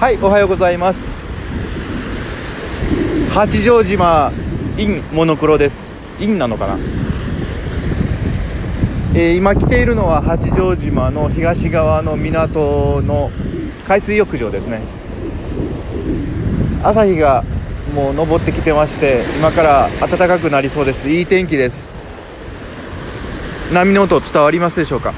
はいおはようございます。八丈島 in モノクロです。in なのかな？えー、今来ているのは八丈島の東側の港の海水浴場ですね。朝日がもう昇ってきてまして今から暖かくなりそうです。いい天気です。波の音伝わりますでしょうか？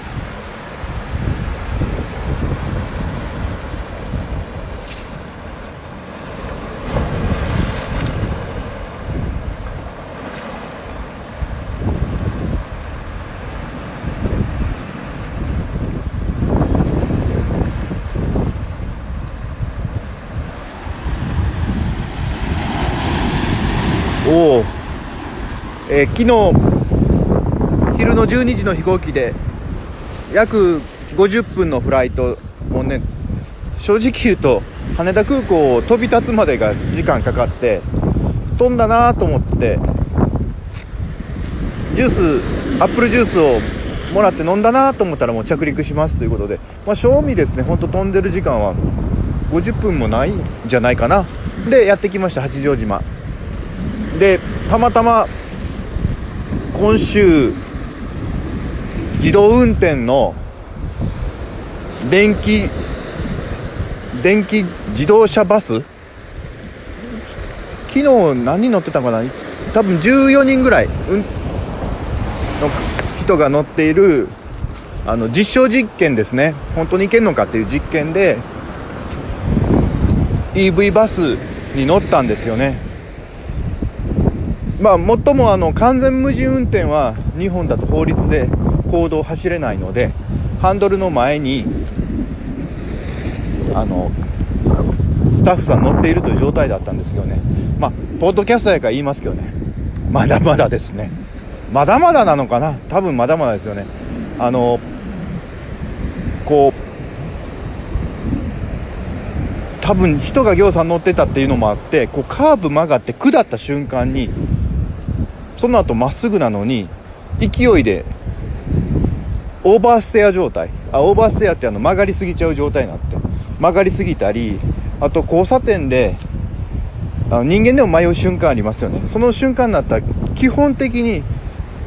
おお、えー、昨日昼の12時の飛行機で約50分のフライトもうね正直言うと羽田空港を飛び立つまでが時間かかって飛んだなと思ってジュースアップルジュースをもらって飲んだなと思ったらもう着陸しますということで、まあ、正味ですねほんと飛んでる時間は50分もないんじゃないかな。でやってきました八丈島。でたまたま今週自動運転の電気電気自動車バス？昨日何乗ってたかな？多分14人ぐらい、うん、の人が乗っているあの実証実験ですね。本当に行けるのかっていう実験で EV バスに乗ったんですよね。まあ、もっともあの完全無人運転は日本だと法律で公道を走れないのでハンドルの前にあのスタッフさん乗っているという状態だったんですけどね。まあポッドキャスターやから言いますけどね。まだまだですね。まだまだなのかな？多分まだまだですよね。あのこう多分人がぎょうさん乗ってたっていうのもあってこうカーブ曲がって下った瞬間にその後まっすぐなのに勢いでオーバーステア状態。あオーバーステアってあの曲がりすぎちゃう状態になって。曲がりすぎたりあと交差点であの人間でも迷う瞬間ありますよね。その瞬間になったら基本的に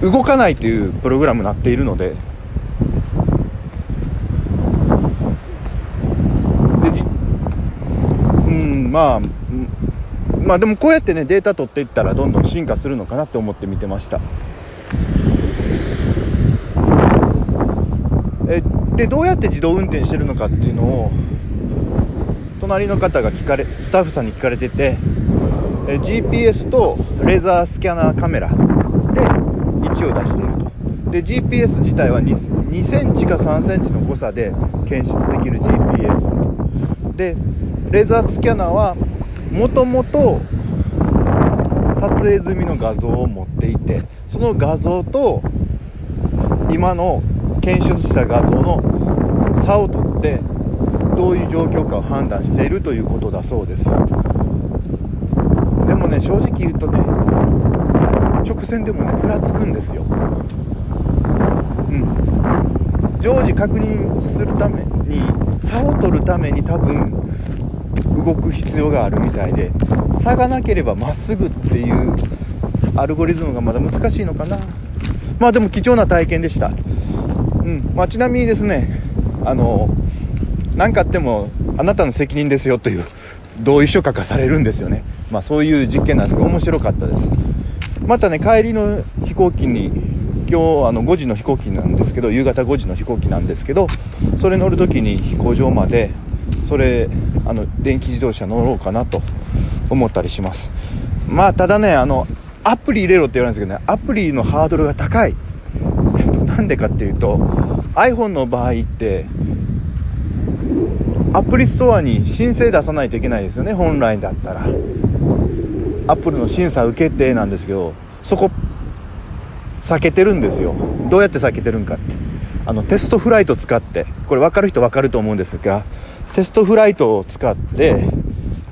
動かないというプログラムになっているので。うんまあまあでもこうやってねデータ取っていったらどんどん進化するのかなって思って見てました。えでどうやって自動運転してるのかっていうのを隣の方が聞かれスタッフさんに聞かれててえ GPS とレーザースキャナーカメラで位置を出していると。で GPS 自体は 2, 2センチか3センチの誤差で検出できる GPS でレーザースキャナーはもともと撮影済みの画像を持っていてその画像と今の検出した画像の差をとってどういう状況かを判断しているということだそうです。でもね正直言うとね直線でもねふらつくんですよ。うん。常時確認するために差を取るために多分動く必要があるみたいで差がなければまっすぐっていうアルゴリズムがまだ難しいのかな。まあでも貴重な体験でした。うん。まあちなみにですねあの何かあってもあなたの責任ですよという同意書書かされるんですよね。まあそういう実験なんですけど面白かったです。またね帰りの飛行機に今日あの5時の飛行機なんですけど夕方5時の飛行機なんですけどそれ乗る時に飛行場までそれあの電気自動車乗ろうかなと思ったりします。まあただねあのアプリ入れろって言われるんですけどねアプリのハードルが高い。えっとなんでかっていうと iPhone の場合ってアプリストアに申請出さないといけないですよね本来だったら。アップルの審査受けてなんですけどそこ避けてるんですよ。どうやって避けてるんかって。あのテストフライト使ってこれ分かる人分かると思うんですがテストフライトを使って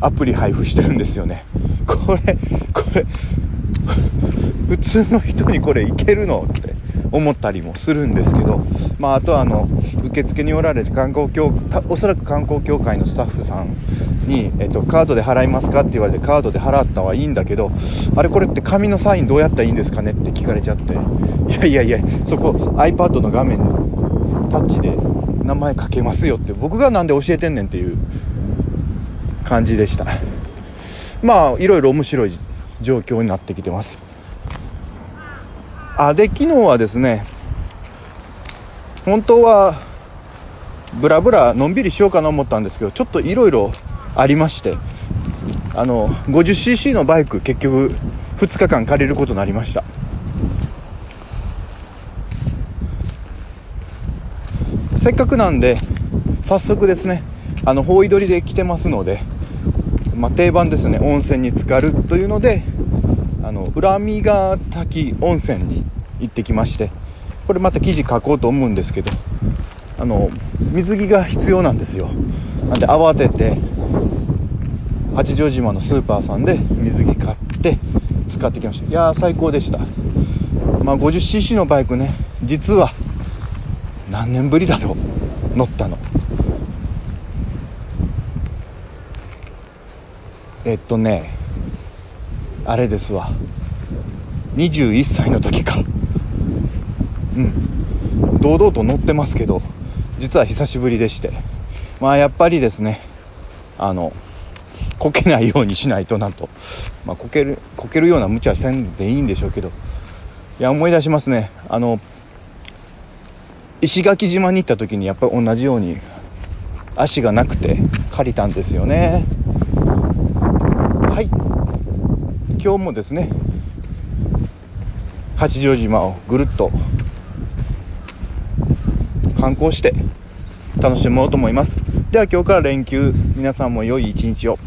アプリ配布してるんですよね。これこれ普通の人にこれいけるのって思ったりもするんですけど、まあ、あとはあの受付におられて観光協おそらく観光協会のスタッフさんに、えっと、カードで払いますかって言われてカードで払ったはいいんだけどあれこれって紙のサインどうやったらいいんですかねって聞かれちゃって。いやいやいやそこ iPad の画面にタッチで名前書けますよって僕が何で教えてんねんっていう感じでした。まあいろいろ面白い状況になってきてます。あで昨日はですね本当はブラブラのんびりしようかな思ったんですけどちょっといろいろありましてあの 50cc のバイク結局2日間借りることになりました。せっかくなんで早速ですねあの方位取りで来てますので、まあ、定番ですね温泉に浸かるというのであの恨みが滝温泉に行ってきましてこれまた記事書こうと思うんですけどあの水着が必要なんですよ。なんで慌てて八丈島のスーパーさんで水着買って使ってきました。いやー最高でした。まあ 50cc のバイクね実は何年ぶりだろう乗ったの。えっとねあれですわ。21歳の時か。うん。堂々と乗ってますけど実は久しぶりでして。まあやっぱりですね。あのこけないようにしないとなと、まあ、こけるこけるような無茶せんでいいんでしょうけど。いや思い出しますね。あの石垣島に行った時にやっぱり同じように足がなくて借りたんですよね。はい。今日もですね八丈島をぐるっと観光して楽しもうと思います。では今日から連休皆さんも良い一日を。